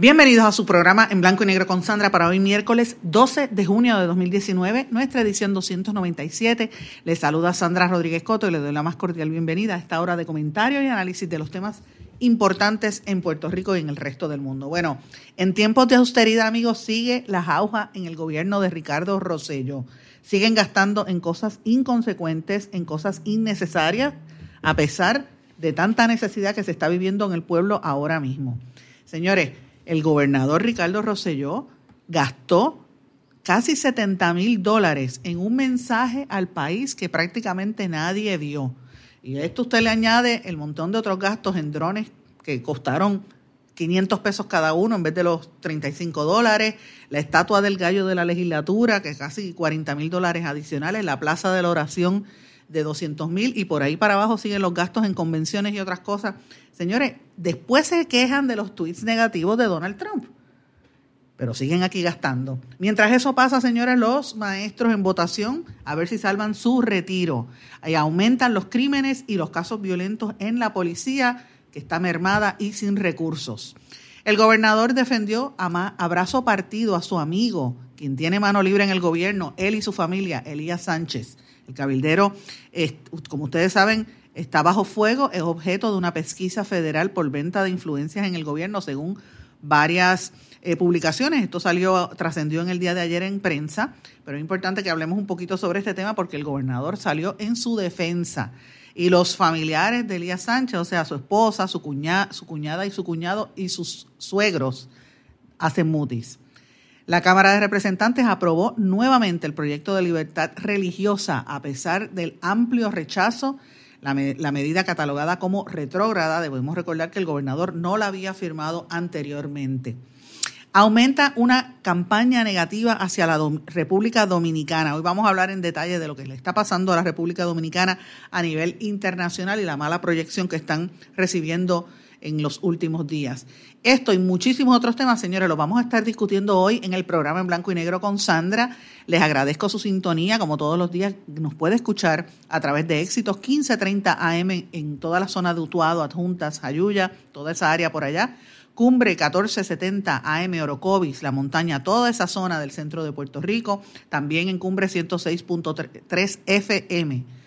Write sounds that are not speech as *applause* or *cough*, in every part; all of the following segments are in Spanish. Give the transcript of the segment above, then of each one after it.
Bienvenidos a su programa en blanco y negro con Sandra para hoy miércoles 12 de junio de 2019, nuestra edición 297. Les saluda Sandra Rodríguez Coto y le doy la más cordial bienvenida a esta hora de comentario y análisis de los temas importantes en Puerto Rico y en el resto del mundo. Bueno, en tiempos de austeridad, amigos, sigue la jauja en el gobierno de Ricardo Rosello. Siguen gastando en cosas inconsecuentes, en cosas innecesarias, a pesar de tanta necesidad que se está viviendo en el pueblo ahora mismo. Señores, el gobernador Ricardo Rosselló gastó casi 70 mil dólares en un mensaje al país que prácticamente nadie vio. Y a esto usted le añade el montón de otros gastos en drones que costaron 500 pesos cada uno en vez de los 35 dólares, la estatua del gallo de la legislatura, que es casi 40 mil dólares adicionales, la plaza de la oración de 200 mil y por ahí para abajo siguen los gastos en convenciones y otras cosas. Señores, después se quejan de los tweets negativos de Donald Trump, pero siguen aquí gastando. Mientras eso pasa, señores, los maestros en votación, a ver si salvan su retiro. Ahí aumentan los crímenes y los casos violentos en la policía, que está mermada y sin recursos. El gobernador defendió a abrazo partido a su amigo, quien tiene mano libre en el gobierno, él y su familia, Elías Sánchez. El cabildero, como ustedes saben, está bajo fuego, es objeto de una pesquisa federal por venta de influencias en el gobierno, según varias eh, publicaciones. Esto salió, trascendió en el día de ayer en prensa, pero es importante que hablemos un poquito sobre este tema porque el gobernador salió en su defensa. Y los familiares de Elías Sánchez, o sea, su esposa, su, cuñada, su cuñada y su cuñado y sus suegros, hacen mutis. La Cámara de Representantes aprobó nuevamente el proyecto de libertad religiosa a pesar del amplio rechazo la, medida catalogada como retrógrada, debemos recordar que el gobernador no la había firmado anteriormente. Aumenta una campaña negativa hacia la República Dominicana. Hoy vamos a hablar en detalle de lo que le está pasando a la República Dominicana a nivel internacional y la mala proyección que están recibiendo en los últimos días. Esto y muchísimos otros temas, señores, los vamos a estar discutiendo hoy en el programa en blanco y negro con Sandra. Les agradezco su sintonía, como todos los días nos puede escuchar a través de Éxitos 1530 AM en toda la zona de Utuado, Adjuntas, Ayuya, toda esa área por allá. Cumbre 1470 AM Orocovis, la montaña, toda esa zona del centro de Puerto Rico, también en Cumbre 106.3 FM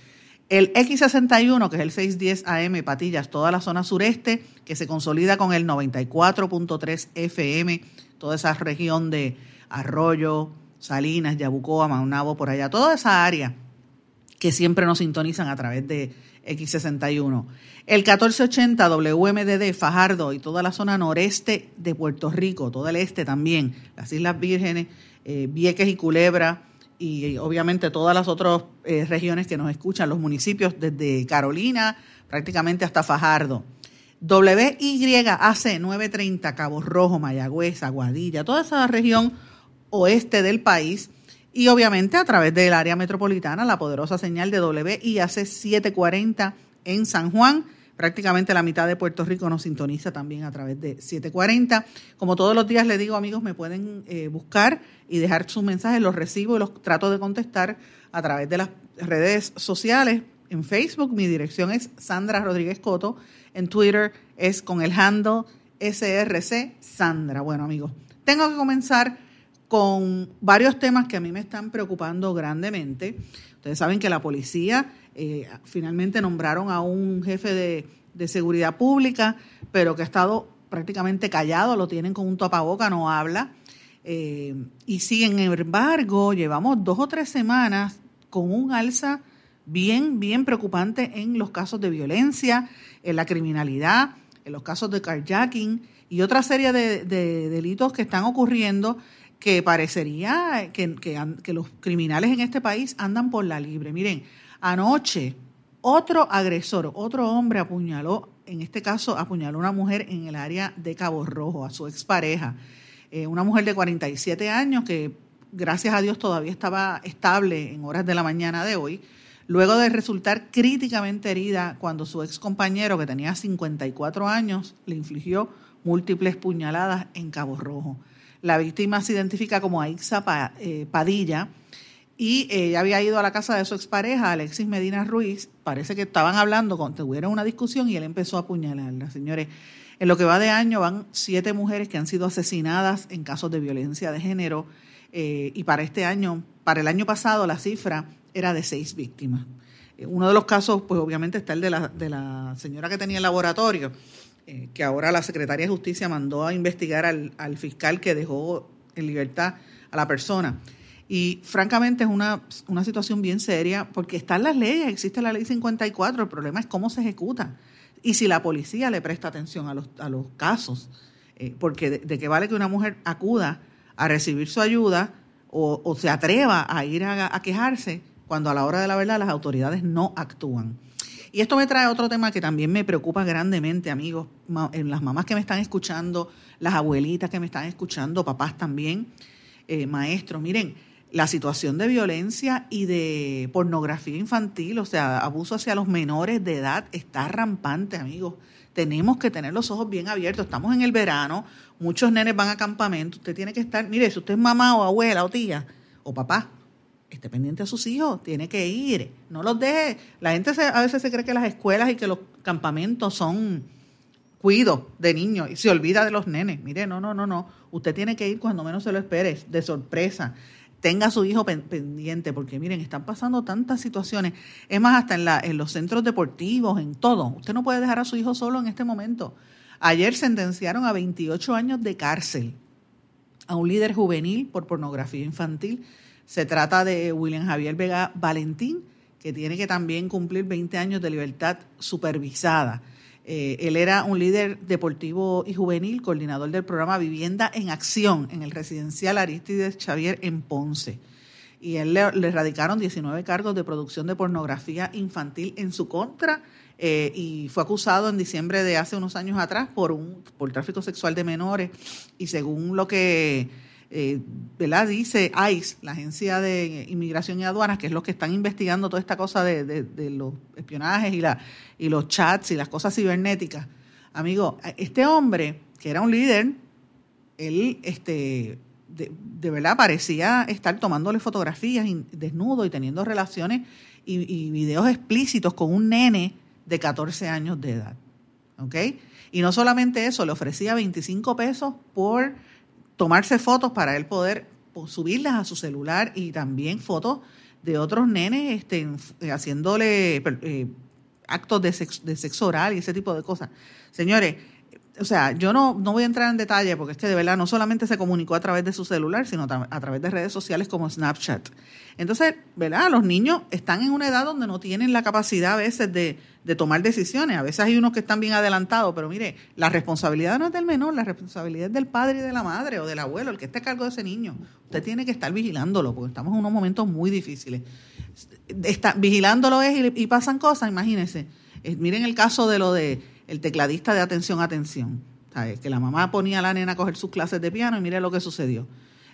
el X61, que es el 610 AM Patillas, toda la zona sureste, que se consolida con el 94.3 FM, toda esa región de Arroyo, Salinas, Yabucoa, Maunabo, por allá, toda esa área que siempre nos sintonizan a través de X61. El 1480 WMDD Fajardo y toda la zona noreste de Puerto Rico, todo el este también, las Islas Vírgenes, eh, Vieques y Culebra, y obviamente todas las otras eh, regiones que nos escuchan, los municipios desde Carolina prácticamente hasta Fajardo. WYAC 930, Cabo Rojo, Mayagüez, Aguadilla, toda esa región oeste del país y obviamente a través del área metropolitana la poderosa señal de WIAC 740 en San Juan prácticamente la mitad de Puerto Rico nos sintoniza también a través de 740. Como todos los días le digo, amigos, me pueden eh, buscar y dejar sus mensajes, los recibo y los trato de contestar a través de las redes sociales. En Facebook mi dirección es Sandra Rodríguez Coto, en Twitter es con el handle SRC Sandra. Bueno, amigos, tengo que comenzar con varios temas que a mí me están preocupando grandemente. Ustedes saben que la policía eh, finalmente nombraron a un jefe de, seguridad pública, pero que ha estado prácticamente callado, lo tienen con un tapaboca, no habla. Eh, y sin embargo, llevamos dos o tres semanas con un alza bien, bien preocupante en los casos de violencia, en la criminalidad, en los casos de carjacking y otra serie de, delitos que están ocurriendo que parecería que, que, los criminales en este país andan por la libre. Miren, Anoche, Otro agresor, otro hombre apuñaló, en este caso apuñaló a una mujer en el área de Cabo Rojo, a su expareja. Eh, una mujer de 47 años que gracias a Dios todavía estaba estable en horas de la mañana de hoy, luego de resultar críticamente herida cuando su ex compañero, que tenía 54 años, le infligió múltiples puñaladas en Cabo Rojo. La víctima se identifica como Aixa eh, Padilla y ella había ido a la casa de su expareja, Alexis Medina Ruiz. Parece que estaban hablando, tuvieron una discusión y él empezó a apuñalarla. Señores, en lo que va de año van siete mujeres que han sido asesinadas en casos de violencia de género eh, y para este año, para el año pasado la cifra era de seis víctimas. Eh, uno de los casos, pues obviamente está el de la, de la señora que tenía el laboratorio, eh, que ahora la Secretaría de Justicia mandó a investigar al, fiscal que dejó en libertad a la persona. Y francamente es una, una situación bien seria porque están las leyes, existe la ley 54, el problema es cómo se ejecuta y si la policía le presta atención a los, a los casos. porque de, de qué vale que una mujer acuda a recibir su ayuda o, se atreva a ir a, quejarse cuando a la hora de la verdad las autoridades no actúan. Y esto me trae otro tema que también me preocupa grandemente, amigos, en las mamás que me están escuchando, las abuelitas que me están escuchando, papás también, eh, maestros. Miren, la situación de violencia y de pornografía infantil, o sea, abuso hacia los menores de edad, está rampante, amigos tenemos que tener los ojos bien abiertos. Estamos en el verano, muchos nenes van a campamento, usted tiene que estar, mire, si usted es mamá o abuela o tía o papá, esté pendiente a sus hijos, tiene que ir, no los deje. La gente a veces se cree que las escuelas y que los campamentos son cuidos de niños y se olvida de los nenes. Mire, no, no, no, no. Usted tiene que ir cuando menos se lo espere, de sorpresa tenga a su hijo pendiente, porque miren, están pasando tantas situaciones. Es más, hasta en, la, en los centros deportivos, en todo. Usted no puede dejar a su hijo solo en este momento. Ayer sentenciaron a 28 años de cárcel a un líder juvenil por pornografía infantil. Se trata de William Javier Vega Valentín, que tiene que también cumplir 20 años de libertad supervisada. Eh, él era un líder deportivo y juvenil, coordinador del programa Vivienda en Acción en el residencial Aristides Xavier en Ponce. Y él le, radicaron 19 cargos de producción de pornografía infantil en su contra eh, y fue acusado en diciembre de hace unos años atrás por, un, por tráfico sexual de menores. Y según lo que eh, ¿verdad? dice ICE, la Agencia de Inmigración y Aduanas, que es los que están investigando toda esta cosa de, los espionajes y, la, y los chats y las cosas cibernéticas. Amigo, este hombre, que era un líder, él este, de, verdad parecía estar tomándole fotografías desnudo y teniendo relaciones y, y, videos explícitos con un nene de 14 años de edad. ¿Ok? Y no solamente eso, le ofrecía 25 pesos por tomarse fotos para él poder pues, subirlas a su celular y también fotos de otros nenes este, eh, haciéndole eh, actos de sexo, de sexo oral y ese tipo de cosas. Señores, o sea, yo no, no voy a entrar en detalle porque es que de verdad no solamente se comunicó a través de su celular, sino a través de redes sociales como Snapchat. Entonces, ¿verdad? Los niños están en una edad donde no tienen la capacidad a veces de, de tomar decisiones. A veces hay unos que están bien adelantados, pero mire, la responsabilidad no es del menor, la responsabilidad es del padre y de la madre o del abuelo, el que esté a cargo de ese niño. Usted tiene que estar vigilándolo porque estamos en unos momentos muy difíciles. Está, vigilándolo es y, pasan cosas, imagínense. Eh, miren el caso de lo de el tecladista de atención, atención. Que la mamá ponía a la nena a coger sus clases de piano y mire lo que sucedió.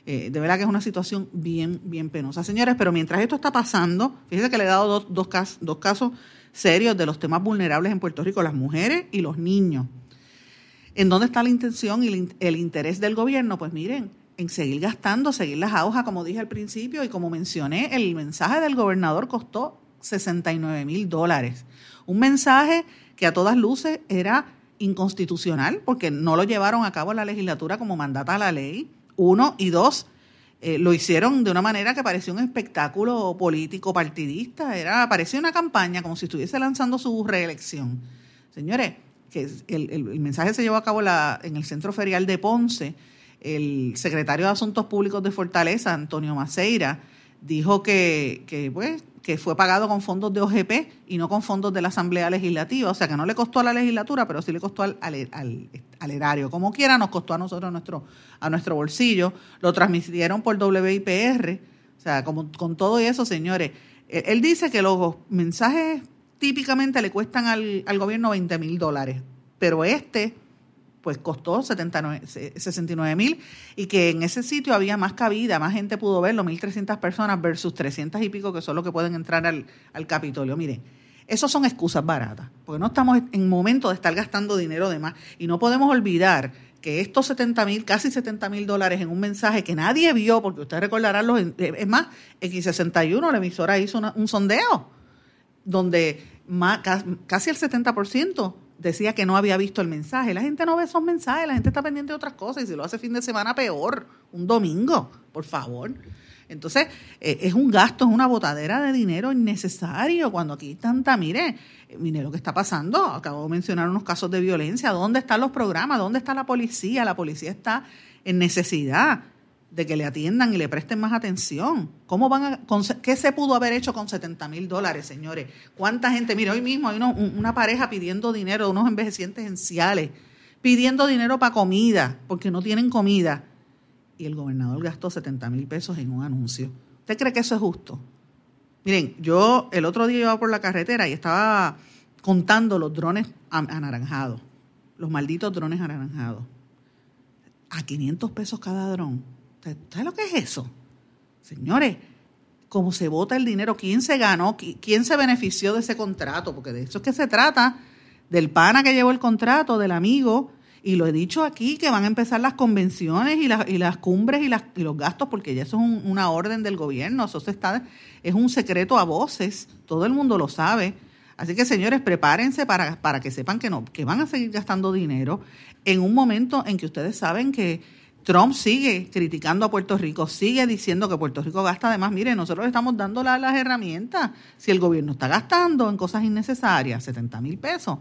Eh, de verdad que es una situación bien, bien penosa. Señores, pero mientras esto está pasando, fíjense que le he dado dos, dos, dos casos serios de los temas vulnerables en Puerto Rico, las mujeres y los niños. ¿En dónde está la intención y el interés del gobierno? Pues miren, en seguir gastando, seguir las aujas, como dije al principio, y como mencioné, el mensaje del gobernador costó 69 mil dólares. Un mensaje que a todas luces era inconstitucional porque no lo llevaron a cabo la legislatura como mandata la ley, uno, y dos, eh, lo hicieron de una manera que parecía un espectáculo político partidista, era, parecía una campaña como si estuviese lanzando su reelección. Señores, que el, el, mensaje se llevó a cabo la, en el Centro Ferial de Ponce, el secretario de Asuntos Públicos de Fortaleza, Antonio Maceira, dijo que, que pues, que fue pagado con fondos de OGP y no con fondos de la Asamblea Legislativa. O sea, que no le costó a la legislatura, pero sí le costó al, al, erario. Como quiera, nos costó a nosotros nuestro, a nuestro bolsillo. Lo transmitieron por WIPR. O sea, como, con todo eso, señores. Él, dice que los mensajes típicamente le cuestan al, al gobierno 20 mil dólares, pero este pues costó 79, 69 mil y que en ese sitio había más cabida, más gente pudo verlo, 1.300 personas versus 300 y pico que son los que pueden entrar al, al Capitolio. Miren, esas son excusas baratas, porque no estamos en momento de estar gastando dinero de más y no podemos olvidar que estos 70 mil, casi 70 mil dólares en un mensaje que nadie vio, porque ustedes recordarán, los, es más, X61, la emisora hizo un sondeo donde casi el 70% decía que no había visto el mensaje. La gente no ve esos mensajes, la gente está pendiente de otras cosas y si lo hace fin de semana peor, un domingo, por favor. Entonces, eh, es un gasto, es una botadera de dinero innecesario cuando aquí tanta, mire, mire lo que está pasando. Acabo de mencionar unos casos de violencia. ¿Dónde están los programas? ¿Dónde está la policía? La policía está en necesidad de que le atiendan y le presten más atención. ¿Cómo van a, ¿Qué se pudo haber hecho con 70 mil dólares, señores? ¿Cuánta gente? Mire, hoy mismo hay una pareja pidiendo dinero, unos envejecientes enciales, pidiendo dinero para comida, porque no tienen comida. Y el gobernador gastó 70 mil pesos en un anuncio. ¿Usted cree que eso es justo? Miren, yo el otro día iba por la carretera y estaba contando los drones anaranjados, los malditos drones anaranjados. A 500 pesos cada dron ¿Sabes lo que es eso? Señores, cómo se vota el dinero, quién se ganó, quién se benefició de ese contrato, porque de eso es que se trata, del pana que llevó el contrato, del amigo, y lo he dicho aquí, que van a empezar las convenciones y las, y las cumbres y, las, y los gastos, porque ya eso es una orden del gobierno, eso se está, es un secreto a voces, todo el mundo lo sabe. Así que señores, prepárense para, para que sepan que no, que van a seguir gastando dinero en un momento en que ustedes saben que Trump sigue criticando a Puerto Rico, sigue diciendo que Puerto Rico gasta además. Mire, nosotros estamos dando las herramientas. Si el gobierno está gastando en cosas innecesarias, 70 mil pesos,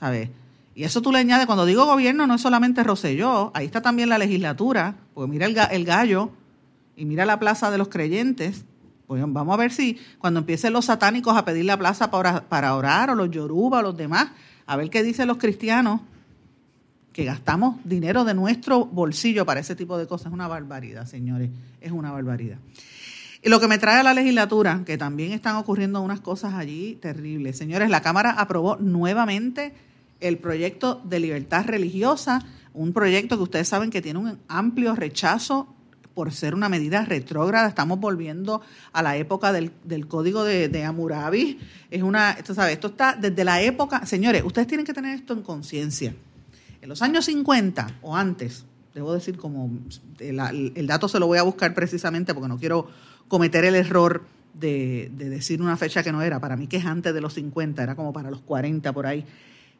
¿sabes? Y eso tú le añades, cuando digo gobierno, no es solamente Roselló, ahí está también la legislatura, porque mira el, gallo y mira la plaza de los creyentes. Pues vamos a ver si cuando empiecen los satánicos a pedir la plaza para, para orar, o los yoruba, o los demás, a ver qué dicen los cristianos que gastamos dinero de nuestro bolsillo para ese tipo de cosas. Es una barbaridad, señores, es una barbaridad. Y lo que me trae a la legislatura, que también están ocurriendo unas cosas allí terribles. Señores, la Cámara aprobó nuevamente el proyecto de libertad religiosa, un proyecto que ustedes saben que tiene un amplio rechazo por ser una medida retrógrada. Estamos volviendo a la época del, código de, de, Hammurabi. Es una, esto, ¿sabe? esto está desde la época, señores, ustedes tienen que tener esto en conciencia. En los años 50 o antes, debo decir como el, dato se lo voy a buscar precisamente porque no quiero cometer el error de, decir una fecha que no era, para mí que es antes de los 50, era como para los 40 por ahí,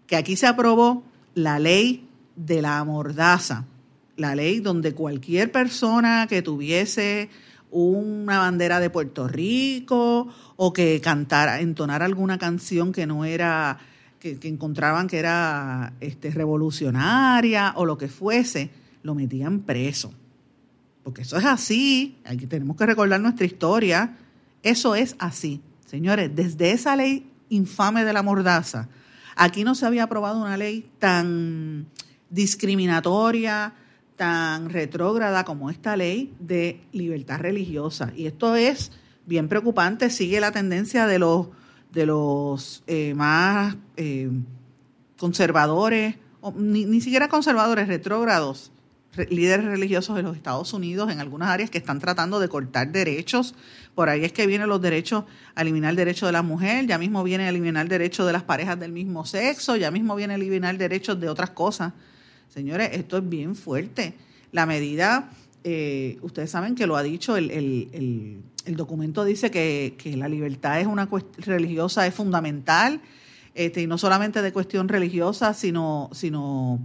que aquí se aprobó la ley de la mordaza, la ley donde cualquier persona que tuviese una bandera de Puerto Rico o que cantara, entonara alguna canción que no era que, encontraban que era este, revolucionaria o lo que fuese, lo metían preso. Porque eso es así, aquí tenemos que recordar nuestra historia, eso es así. Señores, desde esa ley infame de la mordaza, aquí no se había aprobado una ley tan discriminatoria, tan retrógrada como esta ley de libertad religiosa. Y esto es bien preocupante, sigue la tendencia de los de los eh, más eh, conservadores, ni, ni, siquiera conservadores, retrógrados, líderes religiosos de los Estados Unidos en algunas áreas que están tratando de cortar derechos. Por ahí es que vienen los derechos, a eliminar el derecho de la mujer, ya mismo viene a eliminar el derecho de las parejas del mismo sexo, ya mismo viene a eliminar derechos de otras cosas. Señores, esto es bien fuerte. La medida, eh, ustedes saben que lo ha dicho el, el el documento dice que, la libertad es una religiosa, es fundamental, este, y no solamente de cuestión religiosa, sino, sino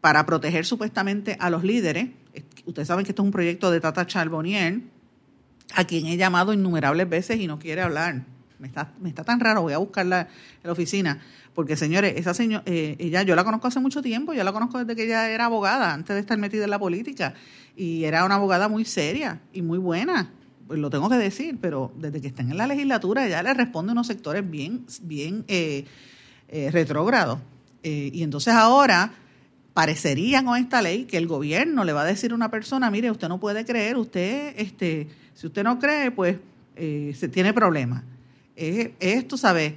para proteger supuestamente a los líderes. Ustedes saben que esto es un proyecto de Tata Charbonnier, a quien he llamado innumerables veces y no quiere hablar. Me está, me está tan raro, voy a buscarla en la oficina. Porque, señores, esa señora, eh, ella, yo la conozco hace mucho tiempo, yo la conozco desde que ella era abogada, antes de estar metida en la política. Y era una abogada muy seria y muy buena pues lo tengo que decir, pero desde que están en la legislatura ya le responde unos sectores bien, bien eh, eh, retrógrados. Eh, y entonces ahora parecería con esta ley que el gobierno le va a decir a una persona, mire, usted no puede creer, usted, este, si usted no cree, pues se tiene problemas. Esto, ¿sabe?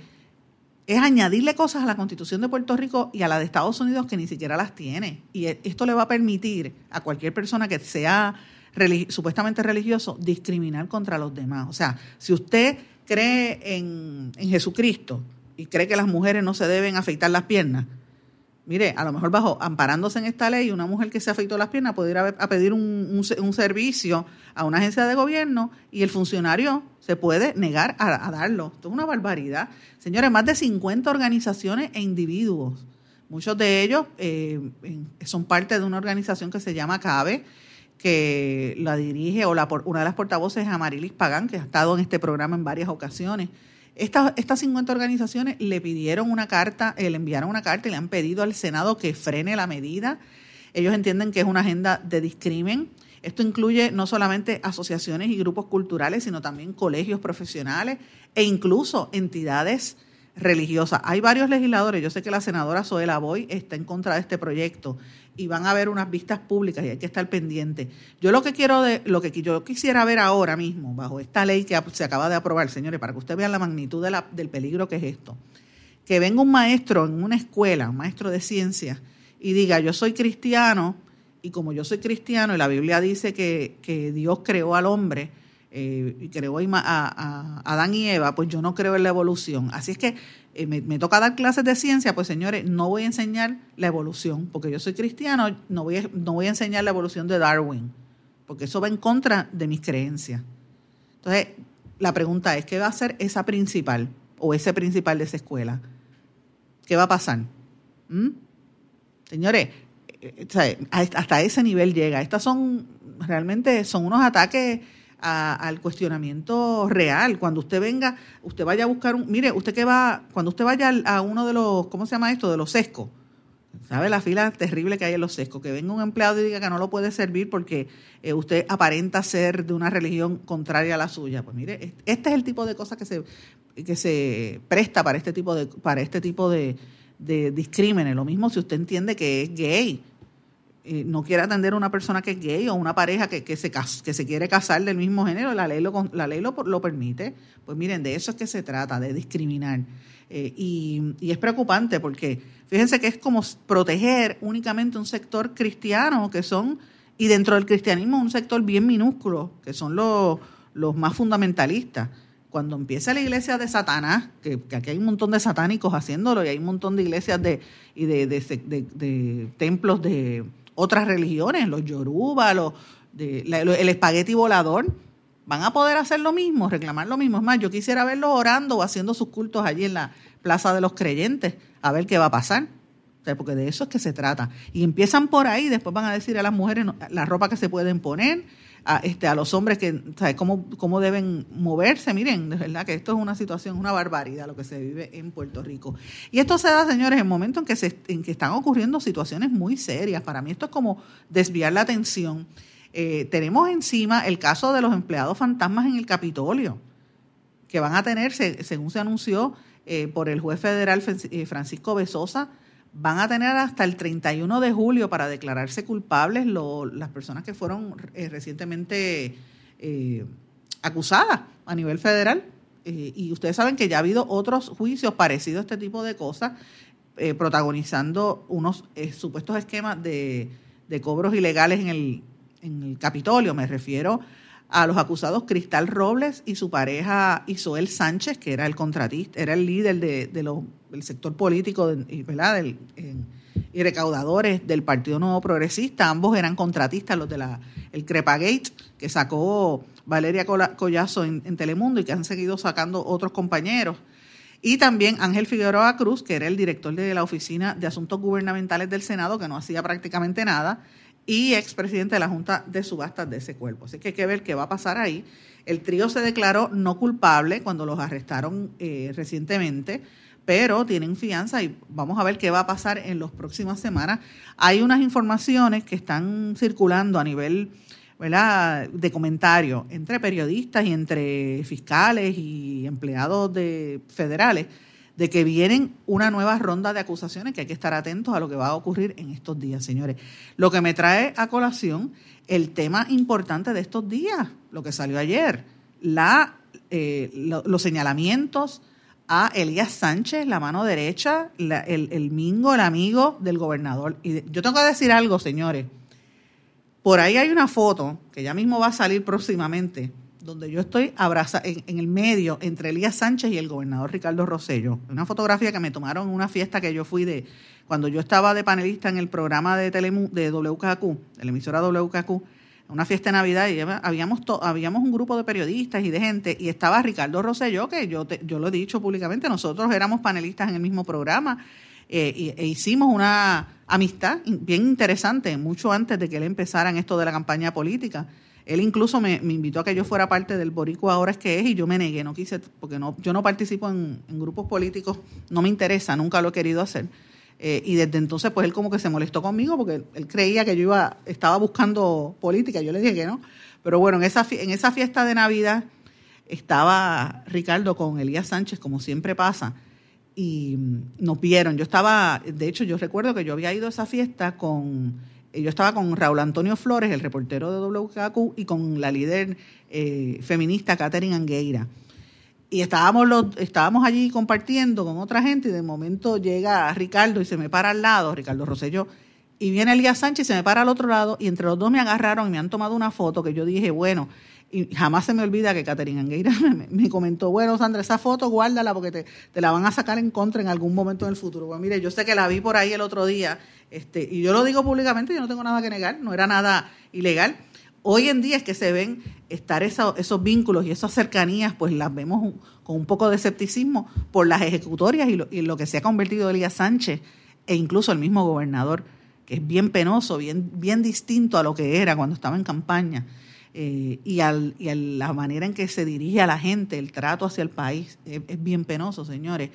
es añadirle cosas a la Constitución de Puerto Rico y a la de Estados Unidos que ni siquiera las tiene. Y e, esto le va a permitir a cualquier persona que sea supuestamente religioso discriminar contra los demás. O sea, si usted cree en, en Jesucristo y cree que las mujeres no se deben afeitar las piernas, Mire, a lo mejor bajo, amparándose en esta ley, una mujer que se afeitó las piernas puede ir a, pedir un, servicio a una agencia de gobierno y el funcionario se puede negar a, darlo. Esto es una barbaridad. Señores, más de 50 organizaciones e individuos, muchos de ellos eh, son parte de una organización que se llama CABE, que la dirige o la, una de las portavoces es Amarilis Pagán, que ha estado en este programa en varias ocasiones. Estas, estas 50 organizaciones le pidieron una carta, eh, le enviaron una carta y le han pedido al Senado que frene la medida. Ellos entienden que es una agenda de discrimen. Esto incluye no solamente asociaciones y grupos culturales, sino también colegios profesionales e incluso entidades religiosas. Hay varios legisladores, yo sé que la senadora Zoela Boy está en contra de este proyecto y van a haber unas vistas públicas y hay que estar pendiente. Yo lo que quiero de, lo que yo quisiera ver ahora mismo bajo esta ley que se acaba de aprobar, señores, para que ustedes vean la magnitud de la, del peligro que es esto. Que venga un maestro en una escuela, un maestro de ciencias y diga, "Yo soy cristiano y como yo soy cristiano y la Biblia dice que, que Dios creó al hombre, eh, creó a, a, Adán y Eva, pues yo no creo en la evolución. Así es que eh, me, toca dar clases de ciencia, pues señores, no voy a enseñar la evolución, porque yo soy cristiano, no voy a, no voy a enseñar la evolución de Darwin, porque eso va en contra de mis creencias. Entonces, la pregunta es, ¿qué va a hacer esa principal o ese principal de esa escuela? ¿Qué va a pasar? ¿Mm? Señores, eh, hasta ese nivel llega. Estas son, realmente son unos ataques al cuestionamiento real. Cuando usted venga, usted vaya a buscar un, mire, usted que va, cuando usted vaya a uno de los, ¿cómo se llama esto? De los sescos. ¿Sabe la fila terrible que hay en los sescos? Que venga un empleado y diga que no lo puede servir porque eh, usted aparenta ser de una religión contraria a la suya. Pues mire, este es el tipo de cosas que se, que se presta para este tipo de, para este tipo de, de discrímenes. Lo mismo si usted entiende que es gay eh, no quiere atender a una persona que es gay o una pareja que, que, se, que se quiere casar del mismo género, la ley, lo, la ley lo, lo permite. Pues miren, de eso es que se trata, de discriminar. Eh, y, y, es preocupante porque fíjense que es como proteger únicamente un sector cristiano, que son, y dentro del cristianismo un sector bien minúsculo, que son los, los más fundamentalistas. Cuando empieza la iglesia de Satanás, que, aquí hay un montón de satánicos haciéndolo y hay un montón de iglesias de, y de, de templos de, otras religiones, los yoruba, los, de, el espagueti volador, van a poder hacer lo mismo, reclamar lo mismo. Es más, yo quisiera verlos orando o haciendo sus cultos allí en la Plaza de los Creyentes, a ver qué va a pasar. porque de eso es que se trata. Y empiezan por ahí, después van a decir a las mujeres la ropa que se pueden poner, a, este, a los hombres que, ¿sabes? Cómo, cómo deben moverse. Miren, de verdad que esto es una situación, una barbaridad lo que se vive en Puerto Rico. Y esto se da, señores, en momentos en que, se, en que están ocurriendo situaciones muy serias. Para mí esto es como desviar la atención. Eh, tenemos encima el caso de los empleados fantasmas en el Capitolio, que van a tener, según se anunció eh, por el juez federal eh, Francisco Besosa, van a tener hasta el 31 de julio para declararse culpables las personas que fueron eh, recientemente eh, acusadas a nivel federal. Eh, y ustedes saben que ya ha habido otros juicios parecidos a este tipo de cosas, protagonizando unos supuestos esquemas de, cobros ilegales en el, Capitolio. Me refiero los acusados Cristal Robles y su pareja Isoel Sánchez, que era el contratista, era el líder de, del sector político ¿verdad? Del, y recaudadores del Partido Nuevo Progresista. Ambos eran contratistas, los de la Crepagate, que sacó Valeria Collazo en, en Telemundo y que han seguido sacando otros compañeros. Y también Ángel Figueroa Cruz, que era el director de la Oficina de Asuntos Gubernamentales del Senado, que no hacía prácticamente nada y expresidente de la Junta de Subastas de ese cuerpo. Así que hay que ver qué va a pasar ahí. El trío se declaró no culpable cuando los arrestaron eh, recientemente, pero tienen fianza y vamos a ver qué va a pasar en las próximas semanas. Hay unas informaciones que están circulando a nivel de comentario entre periodistas y entre fiscales y empleados de federales de que vienen una nueva ronda de acusaciones que hay que estar atentos a lo que va a ocurrir en estos días, señores. Lo que me trae a colación el tema importante de estos días, lo que salió ayer, la, eh, los señalamientos a Elías Sánchez, la mano derecha, el, mingo, el amigo del gobernador. Y yo tengo que decir algo, señores. Por ahí hay una foto que ya mismo va a salir próximamente, donde yo estoy abrazada en, el medio entre Elías Sánchez y el gobernador Ricardo Rosello. Una fotografía que me tomaron en una fiesta que yo fui de cuando yo estaba de panelista en el programa de, Telemu, de WKQ, de la emisora WKQ una fiesta de Navidad y habíamos, habíamos un grupo de periodistas y de gente y estaba Ricardo Rosselló, que yo, yo lo he dicho públicamente, nosotros éramos panelistas en el mismo programa eh, e hicimos una amistad bien interesante mucho antes de que él empezara en esto de la campaña política. Él incluso me, invitó a que yo fuera parte del Boricua ahora es que es y yo me negué, no quise, porque no, yo no participo en grupos políticos, no me interesa, nunca lo he querido hacer. Eh, y desde entonces, pues él como que se molestó conmigo porque él creía que yo iba, estaba buscando política. Yo le dije que no. Pero bueno, en esa, en esa fiesta de Navidad estaba Ricardo con Elías Sánchez, como siempre pasa, y nos vieron. Yo estaba, de hecho, yo recuerdo que yo había ido a esa fiesta con, yo estaba con Raúl Antonio Flores, el reportero de WKQ, y con la líder eh, feminista Catherine Angueira. Y estábamos los, estábamos allí compartiendo con otra gente y de momento llega Ricardo y se me para al lado, Ricardo Rosselló, y viene Elías Sánchez y se me para al otro lado y entre los dos me agarraron y me han tomado una foto que yo dije, bueno, y jamás se me olvida que Caterina Angueira *laughs* me, comentó, bueno, Sandra, esa foto guárdala porque te, te, la van a sacar en contra en algún momento en el futuro. Bueno, mire, yo sé que la vi por ahí el otro día, este, y yo lo digo públicamente, yo no tengo nada que negar, no era nada ilegal, Hoy en día es que se ven estar esos vínculos y esas cercanías, pues las vemos con un poco de escepticismo por las ejecutorias y lo, que se ha convertido Elías Sánchez e incluso el mismo gobernador, que es bien penoso, bien, bien distinto a lo que era cuando estaba en campaña. Eh, y, al, y a la manera en que se dirige a la gente, el trato hacia el país, es, bien penoso, señores.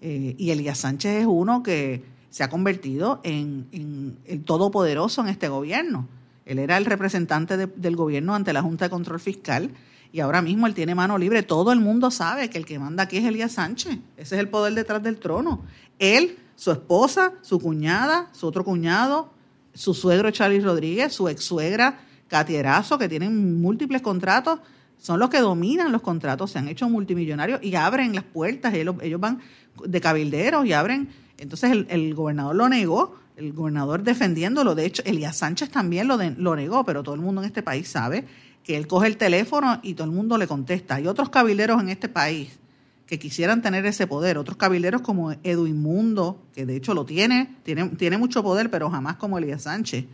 Eh, y Elías Sánchez es uno que se ha convertido en, en el todopoderoso en este gobierno él era el representante del gobierno ante la Junta de Control Fiscal y ahora mismo él tiene mano libre. Todo el mundo sabe que el que manda aquí es Elías Sánchez. Ese es el poder detrás del trono. Él, su esposa, su cuñada, su otro cuñado, su suegro Charlie Rodríguez, su ex suegra Katy Erazo, que tienen múltiples contratos, son los que dominan los contratos, se han hecho multimillonarios y abren las puertas. Ellos, van de cabilderos y abren. Entonces el, el gobernador lo negó el gobernador defendiéndolo. De hecho, Elías Sánchez también lo, lo negó, pero todo el mundo en este país sabe que él coge el teléfono y todo el mundo le contesta. Hay otros cabileros en este país que quisieran tener ese poder, otros cabileros como Edwin Mundo, que de hecho lo tiene, tiene, tiene mucho poder, pero jamás como Elías Sánchez.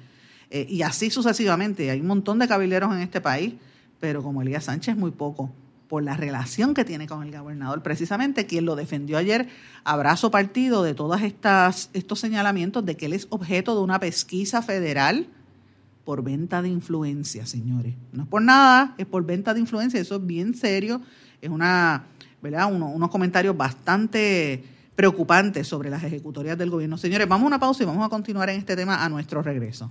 Eh, y así sucesivamente. Hay un montón de cabileros en este país, pero como Elías Sánchez muy poco por la relación que tiene con el gobernador, precisamente quien lo defendió ayer, abrazo partido de todos estos señalamientos de que él es objeto de una pesquisa federal por venta de influencia, señores. No es por nada, es por venta de influencia, eso es bien serio, es una, ¿verdad? unos comentarios bastante preocupantes sobre las ejecutorias del gobierno. Señores, vamos a una pausa y vamos a continuar en este tema a nuestro regreso.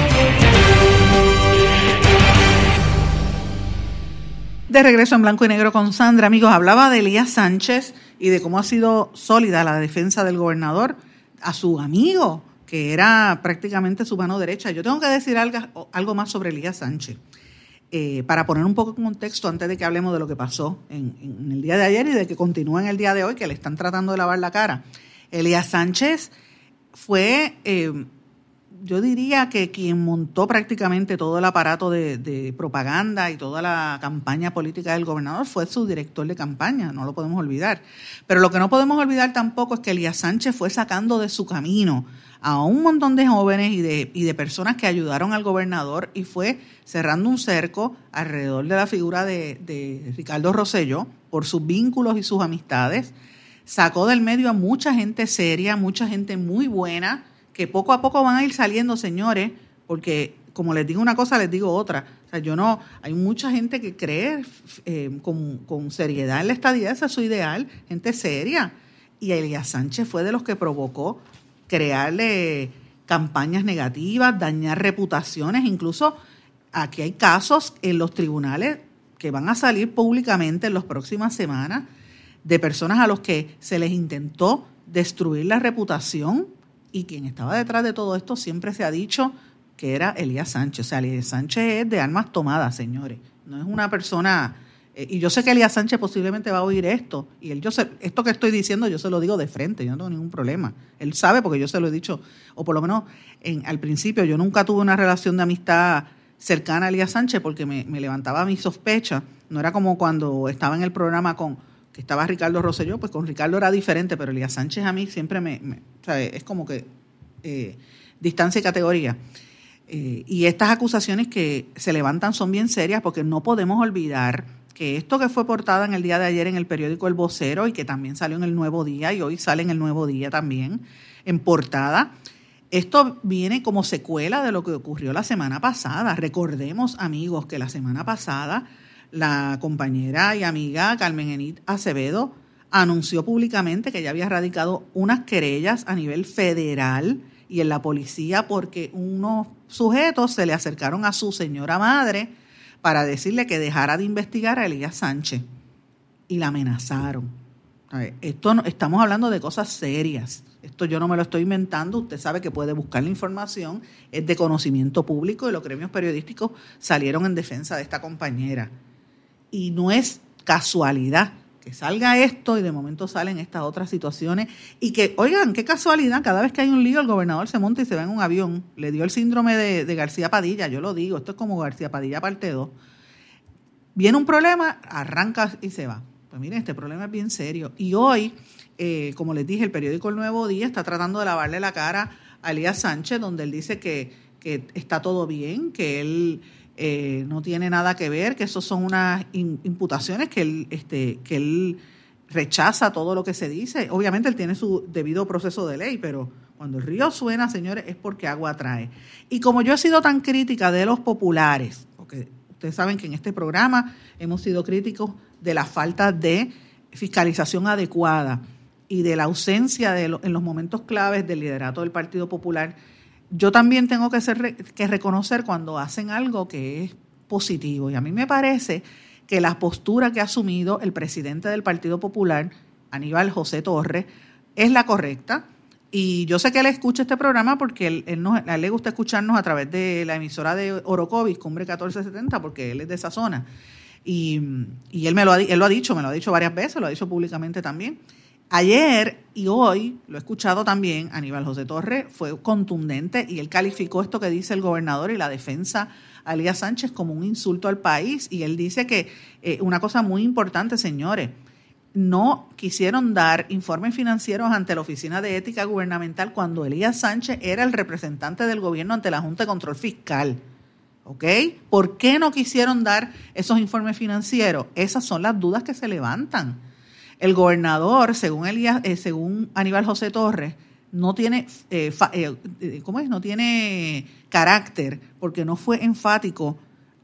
De regreso en blanco y negro con Sandra, amigos, hablaba de Elías Sánchez y de cómo ha sido sólida la defensa del gobernador a su amigo, que era prácticamente su mano derecha. Yo tengo que decir algo, más sobre Elías Sánchez, eh, para poner un poco en contexto antes de que hablemos de lo que pasó en, el día de ayer y de que continúa en el día de hoy, que le están tratando de lavar la cara. Elías Sánchez fue... Eh, yo diría que quien montó prácticamente todo el aparato de, propaganda y toda la campaña política del gobernador fue su director de campaña, no lo podemos olvidar. Pero lo que no podemos olvidar tampoco es que Elías Sánchez fue sacando de su camino a un montón de jóvenes y de, personas que ayudaron al gobernador y fue cerrando un cerco alrededor de la figura de, de Ricardo Rosello por sus vínculos y sus amistades. Sacó del medio a mucha gente seria, mucha gente muy buena, que poco a poco van a ir saliendo, señores, porque como les digo una cosa, les digo otra. O sea, yo no, hay mucha gente que cree eh, con, seriedad en la estadía, ese es su ideal, gente seria. Y Elías Sánchez fue de los que provocó crearle campañas negativas, dañar reputaciones, incluso aquí hay casos en los tribunales que van a salir públicamente en las próximas semanas de personas a los que se les intentó destruir la reputación y quien estaba detrás de todo esto siempre se ha dicho que era Elías Sánchez. O sea, Elías Sánchez es de armas tomadas, señores. No es una persona... Eh, y yo sé que Elías Sánchez posiblemente va a oír esto. Y él, yo sé, esto que estoy diciendo yo se lo digo de frente, yo no tengo ningún problema. Él sabe porque yo se lo he dicho, o por lo menos en, al principio yo nunca tuve una relación de amistad cercana a Elías Sánchez porque me, levantaba mi sospecha. No era como cuando estaba en el programa con que estaba Ricardo Rosselló, pues con Ricardo era diferente, pero Elías Sánchez a mí siempre me, es como que eh, distancia y categoría. Eh, y estas acusaciones que se levantan son bien serias porque no podemos olvidar que esto que fue portada en el día de ayer en el periódico El Vocero y que también salió en el Nuevo Día y hoy sale en el Nuevo Día también en portada, esto viene como secuela de lo que ocurrió la semana pasada. Recordemos, amigos, que la semana pasada la compañera y amiga Carmen Enid Acevedo anunció públicamente que ella había radicado unas querellas a nivel federal y en la policía porque unos sujetos se le acercaron a su señora madre para decirle que dejara de investigar a Elías Sánchez y la amenazaron. Esto no, estamos hablando de cosas serias. Esto yo no me lo estoy inventando. Usted sabe que puede buscar la información. Es de conocimiento público y los gremios periodísticos salieron en defensa de esta compañera. Y no es casualidad que salga esto y de momento salen estas otras situaciones y que, oigan, qué casualidad, cada vez que hay un lío el gobernador se monta y se va en un avión. Le dio el síndrome de, García Padilla, yo lo digo, esto es como García Padilla parte 2. Viene un problema, arranca y se va. Pues miren, este problema es bien serio. Y hoy, eh, como les dije, el periódico El Nuevo Día está tratando de lavarle la cara a Elías Sánchez, donde él dice que, que está todo bien, que él eh, no tiene nada que ver, que eso son unas imputaciones que él, este, que él rechaza todo lo que se dice. Obviamente él tiene su debido proceso de ley, pero cuando el río suena, señores, es porque agua trae. Y como yo he sido tan crítica de los populares, porque ustedes saben que en este programa hemos sido críticos de la falta de fiscalización adecuada y de la ausencia de en los momentos claves del liderato del Partido Popular yo también tengo que, ser, reconocer cuando hacen algo que es positivo. Y a mí me parece que la postura que ha asumido el presidente del Partido Popular, Aníbal José Torres, es la correcta. Y yo sé que él escucha este programa porque él, él, a él le gusta escucharnos a través de la emisora de Orocovis, Cumbre 1470, porque él es de esa zona. Y, y él me lo ha, él lo ha dicho, me lo ha dicho varias veces, lo ha dicho públicamente también. Ayer y hoy, lo he escuchado también, Aníbal José Torres fue contundente y él calificó esto que dice el gobernador y la defensa a Elías Sánchez como un insulto al país. Y él dice que eh, una cosa muy importante, señores, no quisieron dar informes financieros ante la Oficina de Ética Gubernamental cuando Elías Sánchez era el representante del gobierno ante la Junta de Control Fiscal. ¿Ok? ¿Por qué no quisieron dar esos informes financieros? Esas son las dudas que se levantan el gobernador, según, Elías, eh, según Aníbal José Torres, no tiene, eh, eh, ¿cómo es? No tiene carácter porque no fue enfático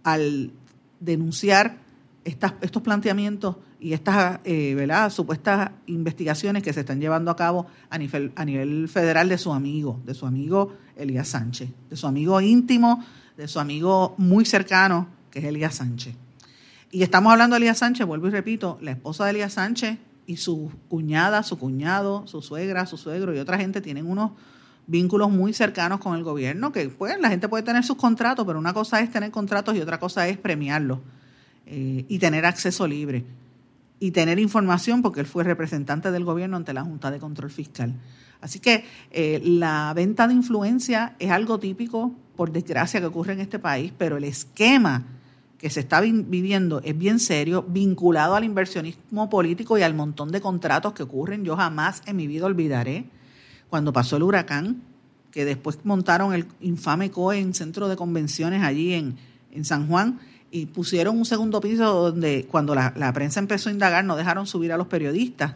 al denunciar estas, estos planteamientos y estas ¿verdad? supuestas investigaciones que se están llevando a cabo a nivel, a nivel federal de su amigo, de su amigo Elías Sánchez, de su amigo íntimo, de su amigo muy cercano, que es Elías Sánchez. Y estamos hablando de Elías Sánchez, vuelvo y repito, la esposa de Elías Sánchez y su cuñada, su cuñado, su suegra, su suegro y otra gente tienen unos vínculos muy cercanos con el gobierno, que pues la gente puede tener sus contratos, pero una cosa es tener contratos y otra cosa es premiarlos eh, y tener acceso libre y tener información porque él fue representante del gobierno ante la Junta de Control Fiscal. Así que eh, la venta de influencia es algo típico, por desgracia, que ocurre en este país, pero el esquema que se está viviendo es bien serio, vinculado al inversionismo político y al montón de contratos que ocurren. Yo jamás en mi vida olvidaré cuando pasó el huracán, que después montaron el infame COE en centro de convenciones allí en, en San Juan y pusieron un segundo piso donde cuando la, la prensa empezó a indagar no dejaron subir a los periodistas.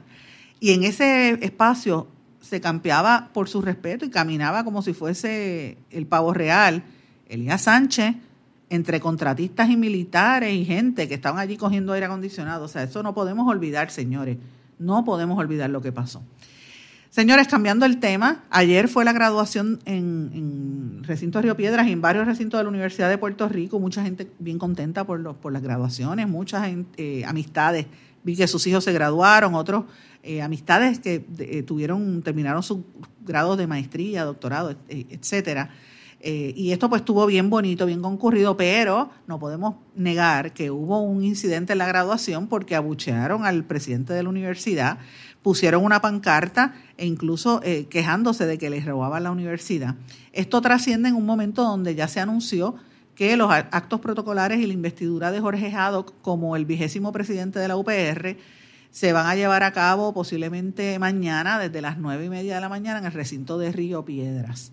Y en ese espacio se campeaba por su respeto y caminaba como si fuese el pavo real. Elías Sánchez, entre contratistas y militares y gente que estaban allí cogiendo aire acondicionado. O sea, eso no podemos olvidar, señores. No podemos olvidar lo que pasó. Señores, cambiando el tema, ayer fue la graduación en, recinto Río Piedras y en varios recintos de la Universidad de Puerto Rico. Mucha gente bien contenta por, por las graduaciones, muchas eh, amistades. Vi que sus hijos se graduaron, otros eh, amistades que eh, tuvieron, terminaron sus grados de maestría, doctorado, etcétera. Y esto pues estuvo bien bonito, bien concurrido, pero no podemos negar que hubo un incidente en la graduación porque abuchearon al presidente de la universidad pusieron una pancarta e incluso eh, quejándose de que les robaban la universidad. Esto trasciende en un momento donde ya se anunció que los actos protocolares y la investidura de Jorge Haddock como el vigésimo presidente de la UPR se van a llevar a cabo posiblemente mañana desde las nueve y media de la mañana en el recinto de Río Piedras.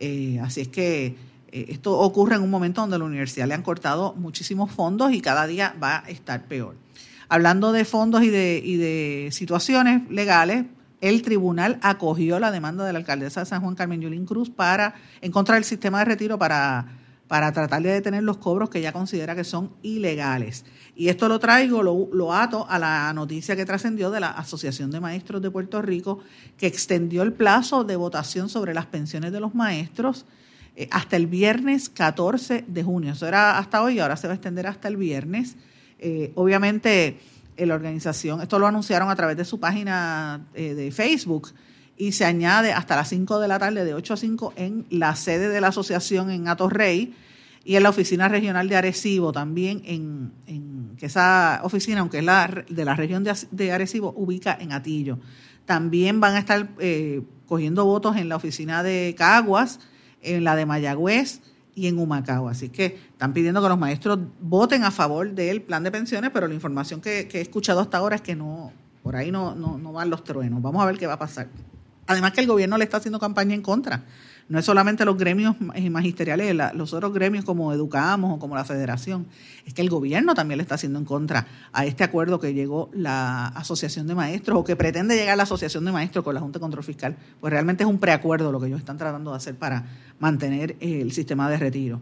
Eh, así es que eh, esto ocurre en un momento donde la universidad le han cortado muchísimos fondos y cada día va a estar peor. Hablando de fondos y de, y de situaciones legales, el tribunal acogió la demanda de la alcaldesa de San Juan Carmen Yulín Cruz para en contra del sistema de retiro para, para tratar de detener los cobros que ella considera que son ilegales. Y esto lo traigo, lo, ato a la noticia que trascendió de la Asociación de Maestros de Puerto Rico, que extendió el plazo de votación sobre las pensiones de los maestros eh, hasta el viernes 14 de junio. Eso era hasta hoy, ahora se va a extender hasta el viernes. Eh, obviamente, eh, la organización, esto lo anunciaron a través de su página de Facebook y se añade hasta las 5 de la tarde, de 8 a 5, en la sede de la asociación en Atorrey y en la oficina regional de Arecibo también, en, que esa oficina, aunque es la de la región de, Arecibo, ubica en Atillo. También van a estar cogiendo votos en la oficina de Caguas, en la de Mayagüez, y en Humacao. Así que están pidiendo que los maestros voten a favor del plan de pensiones, pero la información que, he escuchado hasta ahora es que no, por ahí no, no, no van los truenos. Vamos a ver qué va a pasar. Además que el gobierno le está haciendo campaña en contra no es solamente los gremios magisteriales, los otros gremios como Educamos o como la Federación, es que el gobierno también le está haciendo en contra a este acuerdo que llegó la Asociación de Maestros o que pretende llegar la Asociación de Maestros con la Junta de Control Fiscal, pues realmente es un preacuerdo lo que ellos están tratando de hacer para mantener el sistema de retiro.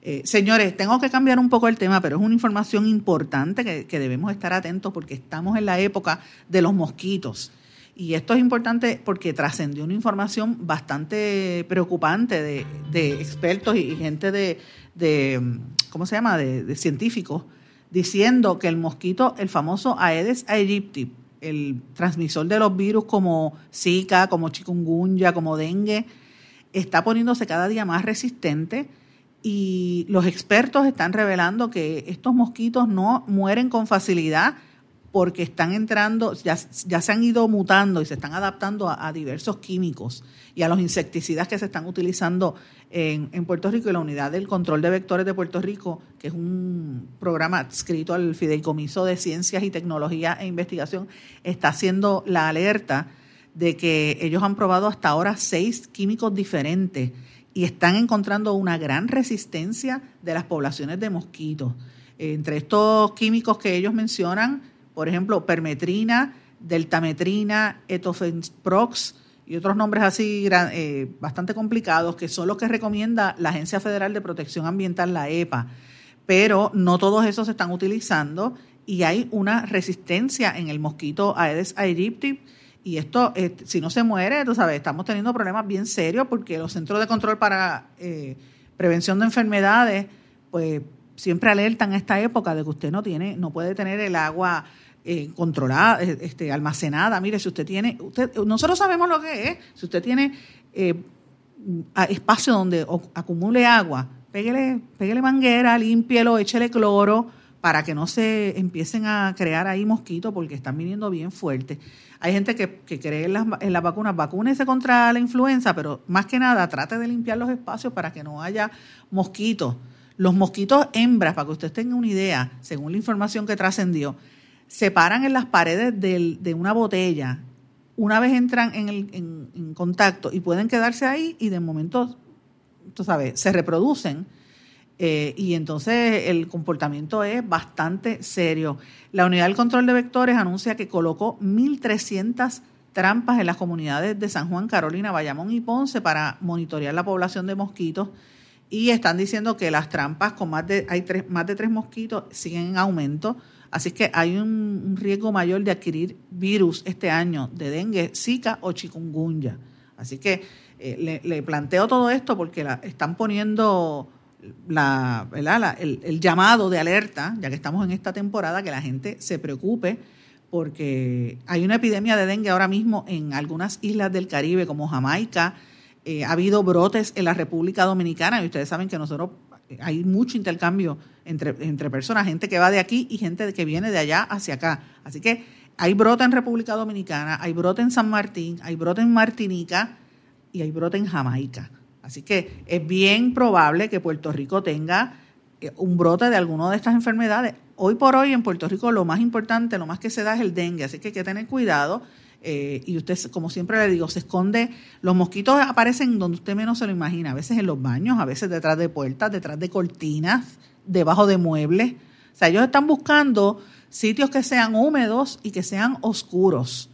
Eh, señores, tengo que cambiar un poco el tema, pero es una información importante que debemos estar atentos porque estamos en la época de los mosquitos. Y esto es importante porque trascendió una información bastante preocupante de, expertos y gente de, ¿cómo se llama?, de, científicos, diciendo que el mosquito, el famoso Aedes aegypti, el transmisor de los virus como Zika, como chikungunya, como dengue, está poniéndose cada día más resistente y los expertos están revelando que estos mosquitos no mueren con facilidad porque están entrando, ya, se han ido mutando y se están adaptando a, diversos químicos y a los insecticidas que se están utilizando en, Puerto Rico y la Unidad del Control de Vectores de Puerto Rico, que es un programa adscrito al Fideicomiso de Ciencias y Tecnología e Investigación, está haciendo la alerta de que ellos han probado hasta ahora seis químicos diferentes y están encontrando una gran resistencia de las poblaciones de mosquitos. Entre estos químicos que ellos mencionan, por ejemplo, permetrina, deltametrina, etofenprox y otros nombres así eh, bastante complicados, que son los que recomienda la Agencia Federal de Protección Ambiental, la EPA. Pero no todos esos se están utilizando y hay una resistencia en el mosquito Aedes aegypti. Y esto, eh, si no se muere, tú sabes, estamos teniendo problemas bien serios porque los centros de control para eh, prevención de enfermedades, pues siempre alertan a esta época de que usted no tiene, no puede tener el agua eh, controlada, eh, este, almacenada. Mire, si usted tiene, usted, nosotros sabemos lo que es. Si usted tiene eh, espacio donde acumule agua, pégale, pégale manguera, límpielo, échele cloro para que no se empiecen a crear ahí mosquitos porque están viniendo bien fuertes. Hay gente que, cree en las, en las vacunas, vacúnese contra la influenza, pero más que nada trate de limpiar los espacios para que no haya mosquitos los mosquitos hembras, para que usted tenga una idea, según la información que trascendió, se paran en las paredes de una botella. Una vez entran en, contacto y pueden quedarse ahí y de momento, tú sabes, se reproducen. Eh, y entonces el comportamiento es bastante serio. La Unidad del Control de Vectores anuncia que colocó 1.300 trampas en las comunidades de San Juan, Carolina, Bayamón y Ponce para monitorear la población de mosquitos y están diciendo que las trampas con más de, hay tres, más de tres mosquitos siguen en aumento. Así que hay un, riesgo mayor de adquirir virus este año de dengue, zika o chikungunya. Así que eh, le, planteo todo esto porque están poniendo la, el, llamado de alerta, ya que estamos en esta temporada, que la gente se preocupe porque hay una epidemia de dengue ahora mismo en algunas islas del Caribe como Jamaica, eh, ha habido brotes en la República Dominicana y ustedes saben que nosotros eh, hay mucho intercambio entre, entre personas, gente que va de aquí y gente que viene de allá hacia acá. Así que hay brote en República Dominicana, hay brote en San Martín, hay brote en Martinica y hay brote en Jamaica. Así que es bien probable que Puerto Rico tenga eh, un brote de alguna de estas enfermedades. Hoy por hoy en Puerto Rico lo más importante, lo más que se da es el dengue, así que hay que tener cuidado eh, y usted, como siempre le digo, se esconde, los mosquitos aparecen donde usted menos se lo imagina, a veces en los baños, a veces detrás de puertas, detrás de cortinas, debajo de muebles. O sea, ellos están buscando sitios que sean húmedos y que sean oscuros.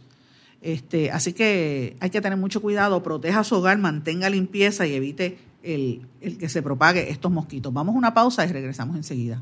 Este, así que hay que tener mucho cuidado, proteja su hogar, mantenga limpieza y evite el, el que se propague estos mosquitos. Vamos a una pausa y regresamos enseguida.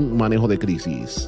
manejo de crisis.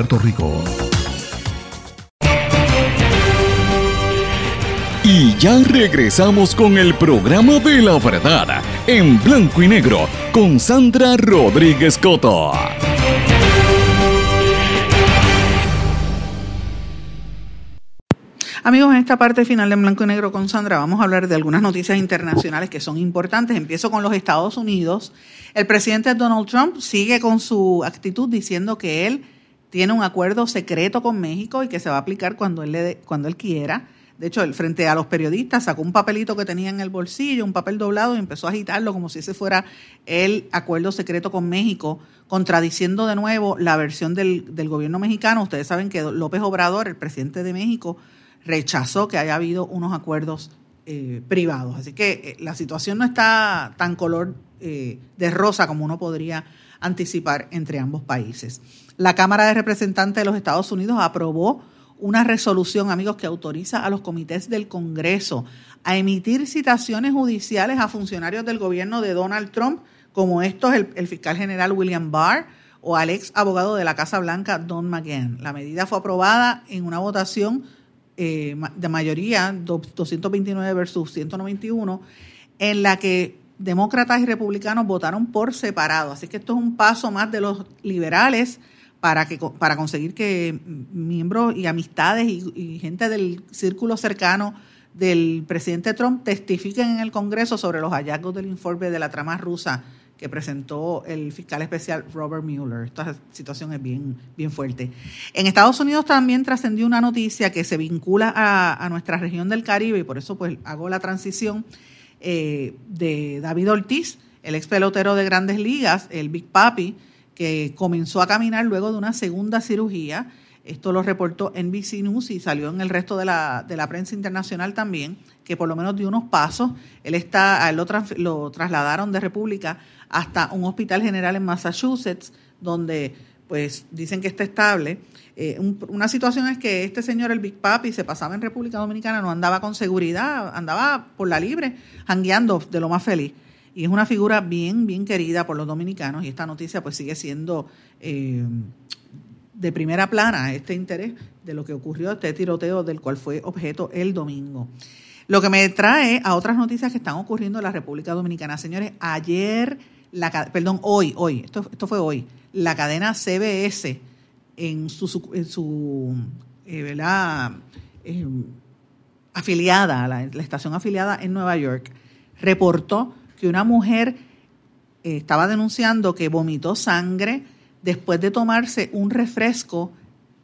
Puerto Rico. Y ya regresamos con el programa de la verdad en blanco y negro con Sandra Rodríguez Coto. Amigos, en esta parte final de Blanco y Negro con Sandra vamos a hablar de algunas noticias internacionales que son importantes. Empiezo con los Estados Unidos. El presidente Donald Trump sigue con su actitud diciendo que él tiene un acuerdo secreto con México y que se va a aplicar cuando él, le cuando él quiera. De hecho, él, frente a los periodistas sacó un papelito que tenía en el bolsillo, un papel doblado, y empezó a agitarlo como si ese fuera el acuerdo secreto con México, contradiciendo de nuevo la versión del, del gobierno mexicano. Ustedes saben que López Obrador, el presidente de México, rechazó que haya habido unos acuerdos eh, privados. Así que eh, la situación no está tan color eh, de rosa como uno podría anticipar entre ambos países. La Cámara de Representantes de los Estados Unidos aprobó una resolución, amigos, que autoriza a los comités del Congreso a emitir citaciones judiciales a funcionarios del gobierno de Donald Trump, como estos el, fiscal general William Barr o al ex abogado de la Casa Blanca Don McGahn. La medida fue aprobada en una votación eh, de mayoría, 229 versus 191, en la que demócratas y republicanos votaron por separado. Así que esto es un paso más de los liberales para, que, para conseguir que miembros y amistades y, gente del círculo cercano del presidente Trump testifiquen en el Congreso sobre los hallazgos del informe de la trama rusa que presentó el fiscal especial Robert Mueller. Esta situación es bien, bien fuerte. En Estados Unidos también trascendió una noticia que se vincula a, nuestra región del Caribe y por eso pues hago la transición eh, de David Ortiz, el ex pelotero de grandes ligas, el Big Papi, que comenzó a caminar luego de una segunda cirugía. Esto lo reportó NBC News y salió en el resto de la, de la prensa internacional también, que por lo menos dio unos pasos. Él está, él lo, lo trasladaron de República hasta un hospital general en Massachusetts, donde pues dicen que está estable. Eh, una situación es que este señor, el Big Papi, se pasaba en República Dominicana, no andaba con seguridad, andaba por la libre, jangueando de lo más feliz. Y es una figura bien, bien querida por los dominicanos y esta noticia pues sigue siendo eh, de primera plana este interés de lo que ocurrió, este tiroteo del cual fue objeto el domingo. Lo que me trae a otras noticias que están ocurriendo en la República Dominicana. Señores, ayer la, perdón, hoy, hoy, esto, esto fue hoy, la cadena CBS en su, en su eh, eh, afiliada, la, estación afiliada en Nueva York, reportó que una mujer eh, estaba denunciando que vomitó sangre después de tomarse un refresco,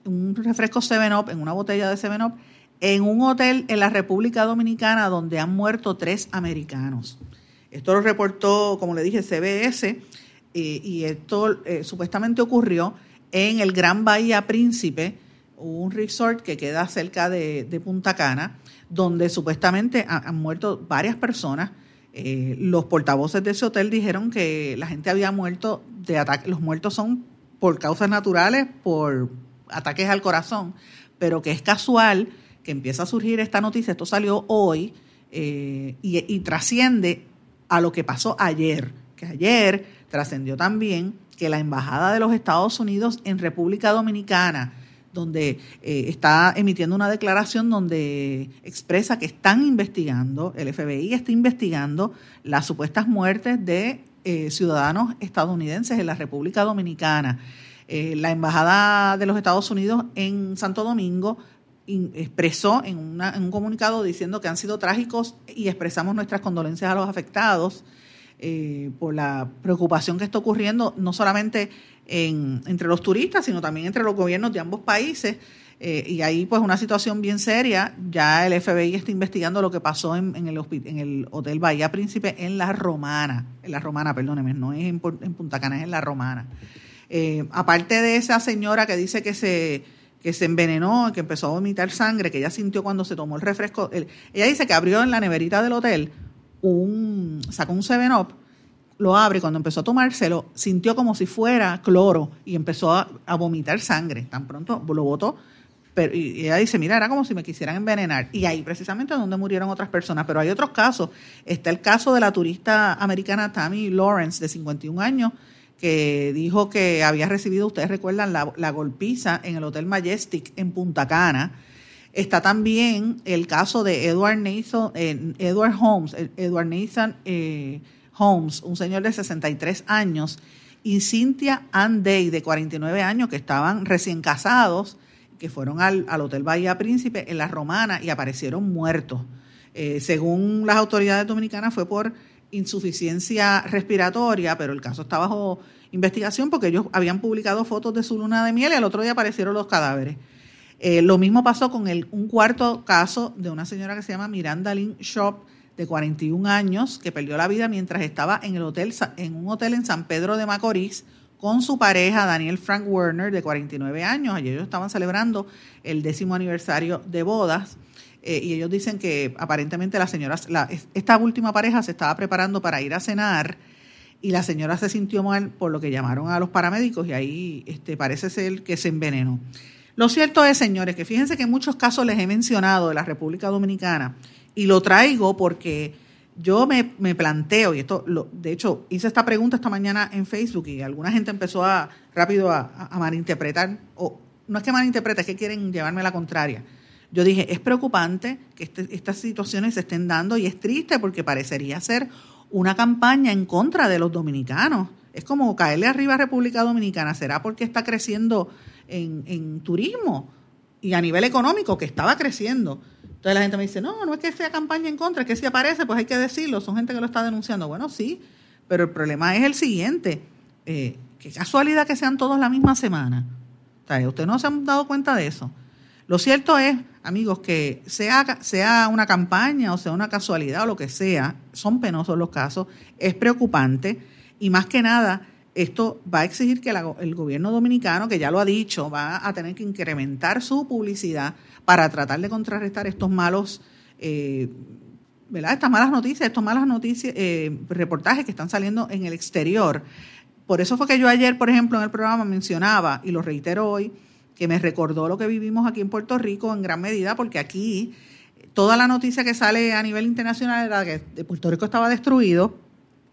un refresco 7-Up, en una botella de 7-Up, en un hotel en la República Dominicana donde han muerto tres americanos. Esto lo reportó, como le dije, CBS, y esto eh, supuestamente ocurrió en el Gran Bahía Príncipe, un resort que queda cerca de, Punta Cana, donde supuestamente han, muerto varias personas. Eh, los portavoces de ese hotel dijeron que la gente había muerto de ataques, los muertos son por causas naturales, por ataques al corazón, pero que es casual que empieza a surgir esta noticia, esto salió hoy eh, y trasciende a lo que pasó ayer, que ayer trascendió también que la Embajada de los Estados Unidos en República Dominicana, donde eh, está emitiendo una declaración donde expresa que están investigando, el FBI está investigando las supuestas muertes de eh, ciudadanos estadounidenses en la República Dominicana. Eh, la Embajada de los Estados Unidos en Santo Domingo expresó en, un comunicado diciendo que han sido trágicos y expresamos nuestras condolencias a los afectados por la preocupación que está ocurriendo, no solamente entre los turistas, sino también entre los gobiernos de ambos países. Eh, y ahí pues una situación bien seria, ya el FBI está investigando lo que pasó en, el, en el Hotel Bahía Príncipe en La Romana, en La Romana, perdóneme, no es en, Punta Cana, es en La Romana. Eh, aparte de esa señora que dice que se que se envenenó, que empezó a vomitar sangre, que ella sintió cuando se tomó el refresco. ella dice que abrió en la neverita del hotel, un, sacó un 7-Up, lo abre cuando empezó a tomárselo, sintió como si fuera cloro y empezó a, vomitar sangre. Tan pronto lo botó. Pero, y ella dice, mira, era como si me quisieran envenenar. Y ahí precisamente es donde murieron otras personas. Pero hay otros casos. Está el caso de la turista americana Tammy Lawrence, de 51 años, que dijo que había recibido, ustedes recuerdan, la, golpiza en el Hotel Majestic en Punta Cana. Está también el caso de Edward Nathan, eh, Edward Holmes, Edward Nathan eh, Holmes, un señor de 63 años, y Cynthia Ann Day, de 49 años, que estaban recién casados, que fueron al, Hotel Bahía Príncipe en la Romana y aparecieron muertos. Eh, según las autoridades dominicanas fue por insuficiencia respiratoria, pero el caso está bajo investigación porque ellos habían publicado fotos de su luna de miel y al otro día aparecieron los cadáveres. Eh, lo mismo pasó con el, un cuarto caso de una señora que se llama Miranda Lynn Shop, de 41 años, que perdió la vida mientras estaba en, el hotel, en un hotel en San Pedro de Macorís con su pareja Daniel Frank Werner, de 49 años. Ayer ellos estaban celebrando el décimo aniversario de bodas. Eh, y ellos dicen que aparentemente la señora, esta última pareja se estaba preparando para ir a cenar y la señora se sintió mal por lo que llamaron a los paramédicos y ahí este, parece ser que se envenenó. Lo cierto es, señores, que fíjense que en muchos casos les he mencionado de la República Dominicana y lo traigo porque yo me, planteo, y esto, lo, de hecho, hice esta pregunta esta mañana en Facebook y alguna gente empezó a rápido a, malinterpretar, o no es que malinterprete, es que quieren llevarme a la contraria. Yo dije, es preocupante que este, estas situaciones se estén dando y es triste porque parecería ser una campaña en contra de los dominicanos. Es como caerle arriba a República Dominicana. ¿Será porque está creciendo en, en turismo y a nivel económico, que estaba creciendo? Entonces la gente me dice, no, no es que sea campaña en contra, es que si aparece, pues hay que decirlo, son gente que lo está denunciando. Bueno, sí, pero el problema es el siguiente, eh, qué casualidad que sean todos la misma semana. O ustedes no se han dado cuenta de eso. Lo cierto es, amigos, que sea, sea una campaña o sea una casualidad o lo que sea, son penosos los casos, es preocupante y más que nada, esto va a exigir que el gobierno dominicano, que ya lo ha dicho, va a tener que incrementar su publicidad para tratar de contrarrestar estos malos, eh, ¿verdad? Estas malas noticias, estos malas noticias, eh, reportajes que están saliendo en el exterior. Por eso fue que yo ayer, por ejemplo, en el programa mencionaba, y lo reitero hoy, que me recordó lo que vivimos aquí en Puerto Rico en gran medida, porque aquí toda la noticia que sale a nivel internacional era que Puerto Rico estaba destruido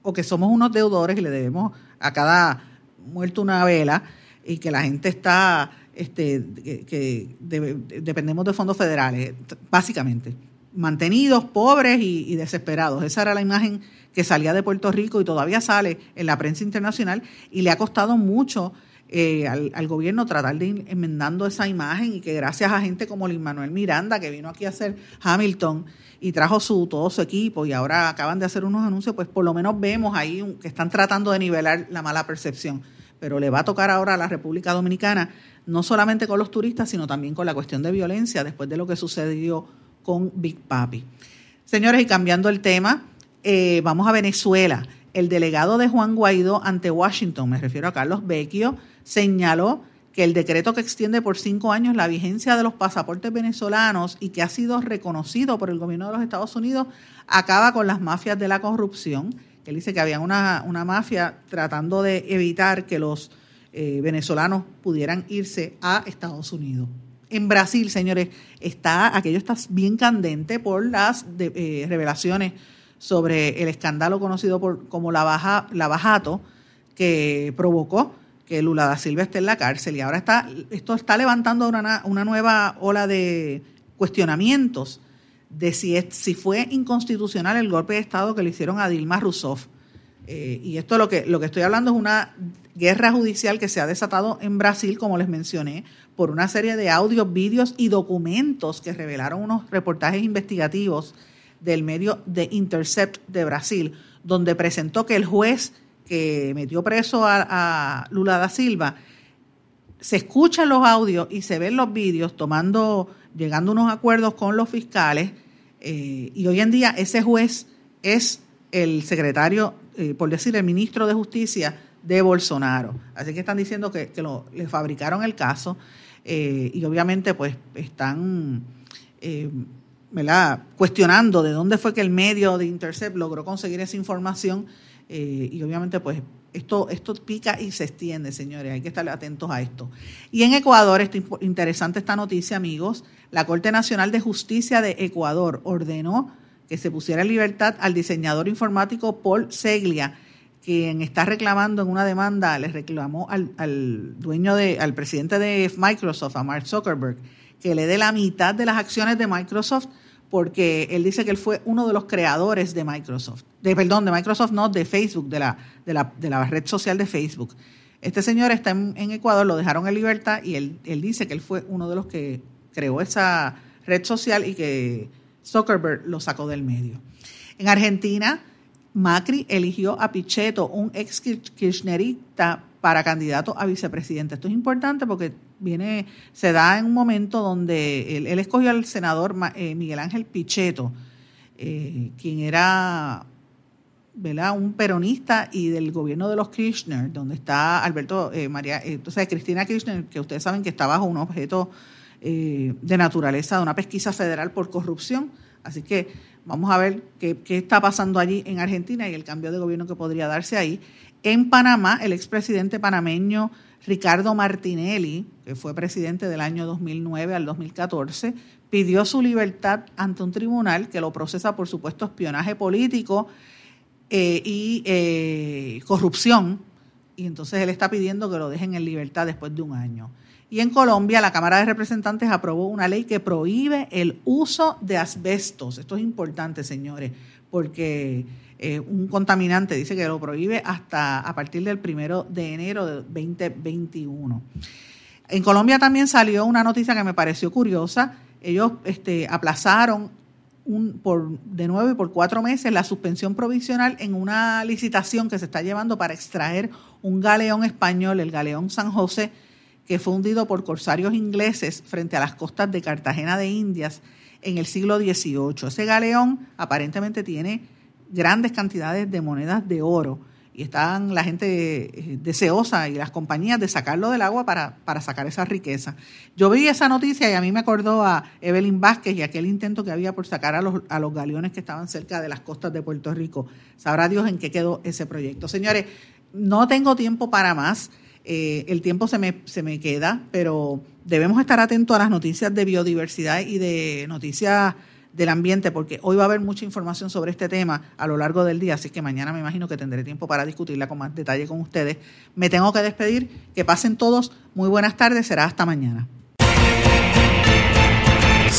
o que somos unos deudores y le debemos a cada muerto una vela y que la gente está este, que, dependemos de fondos federales, básicamente. Mantenidos, pobres y, desesperados. Esa era la imagen que salía de Puerto Rico y todavía sale en la prensa internacional y le ha costado mucho eh, al, gobierno tratar de ir enmendando esa imagen y que gracias a gente como Luis Manuel Miranda, que vino aquí a hacer Hamilton y trajo su todo su equipo y ahora acaban de hacer unos anuncios, pues por lo menos vemos ahí que están tratando de nivelar la mala percepción. Pero le va a tocar ahora a la República Dominicana no solamente con los turistas, sino también con la cuestión de violencia después de lo que sucedió con Big Papi. Señores, y cambiando el tema, eh, vamos a Venezuela. El delegado de Juan Guaidó ante Washington, me refiero a Carlos Vecchio, señaló que el decreto que extiende por cinco años la vigencia de los pasaportes venezolanos y que ha sido reconocido por el gobierno de los Estados Unidos acaba con las mafias de la corrupción. Él dice que había una, una mafia tratando de evitar que los eh, venezolanos pudieran irse a Estados Unidos. En Brasil, señores, está aquello está bien candente por las eh, revelaciones sobre el escándalo conocido por, como la, baja, la bajato que provocó que Lula da Silva esté en la cárcel y ahora está esto está levantando una, una nueva ola de cuestionamientos de si, es, si fue inconstitucional el golpe de Estado que le hicieron a Dilma Rousseff. Eh, y esto lo que, lo que estoy hablando es una guerra judicial que se ha desatado en Brasil, como les mencioné, por una serie de audios, vídeos y documentos que revelaron unos reportajes investigativos del medio de Intercept de Brasil, donde presentó que el juez que metió preso a, Lula da Silva, se escuchan los audios y se ven los vídeos tomando, llegando a unos acuerdos con los fiscales, eh, y hoy en día ese juez es el secretario, eh, por decir, el ministro de Justicia de Bolsonaro. Así que están diciendo que, le fabricaron el caso eh, y obviamente pues están eh, cuestionando de dónde fue que el medio de Intercept logró conseguir esa información eh, y obviamente pues esto, esto pica y se extiende, señores, hay que estar atentos a esto. Y en Ecuador, esto, interesante esta noticia, amigos, la Corte Nacional de Justicia de Ecuador ordenó que se pusiera en libertad al diseñador informático Paul Seglia, quien está reclamando en una demanda, le reclamó al, dueño de, al presidente de Microsoft, a Mark Zuckerberg, que le dé la mitad de las acciones de Microsoft, porque él dice que él fue uno de los creadores de Microsoft, de perdón, de Microsoft, no, de Facebook, de la, de la, de la red social de Facebook. Este señor está en, Ecuador, lo dejaron en libertad y él, él dice que él fue uno de los que creó esa red social y que Zuckerberg lo sacó del medio. En Argentina, Macri eligió a Pichetto, un ex kirchnerista, para candidato a vicepresidente. Esto es importante porque viene, se da en un momento donde él, escogió al senador eh, Miguel Ángel Pichetto, eh, quien era un peronista y del gobierno de los Kirchner, donde está Alberto eh, María, entonces Cristina Kirchner, que ustedes saben que está bajo un objeto de naturaleza de una pesquisa federal por corrupción. Así que vamos a ver qué, qué, está pasando allí en Argentina y el cambio de gobierno que podría darse ahí. En Panamá, el expresidente panameño Ricardo Martinelli, que fue presidente del año 2009 al 2014, pidió su libertad ante un tribunal que lo procesa por supuesto espionaje político eh, y eh, corrupción. Y entonces él está pidiendo que lo dejen en libertad después de un año. Y en Colombia, la Cámara de Representantes aprobó una ley que prohíbe el uso de asbestos. Esto es importante, señores, porque eh, un contaminante, dice que lo prohíbe hasta a partir del primero de enero de 2021. En Colombia también salió una noticia que me pareció curiosa. Ellos este, aplazaron un, por, de nuevo y por cuatro meses la suspensión provisional en una licitación que se está llevando para extraer un galeón español, el galeón San José, que fue hundido por corsarios ingleses frente a las costas de Cartagena de Indias en el siglo XVIII. Ese galeón aparentemente tiene grandes cantidades de monedas de oro y están la gente eh, deseosa y las compañías de sacarlo del agua para, para sacar esa riqueza. Yo vi esa noticia y a mí me acordó a Evelyn Vázquez y aquel intento que había por sacar a los, a los galeones que estaban cerca de las costas de Puerto Rico. Sabrá Dios en qué quedó ese proyecto. Señores, no tengo tiempo para más. Eh, el tiempo se me, se me queda, pero debemos estar atentos a las noticias de biodiversidad y de noticias del ambiente, porque hoy va a haber mucha información sobre este tema a lo largo del día, así que mañana me imagino que tendré tiempo para discutirla con más detalle con ustedes. Me tengo que despedir, que pasen todos, muy buenas tardes, será hasta mañana.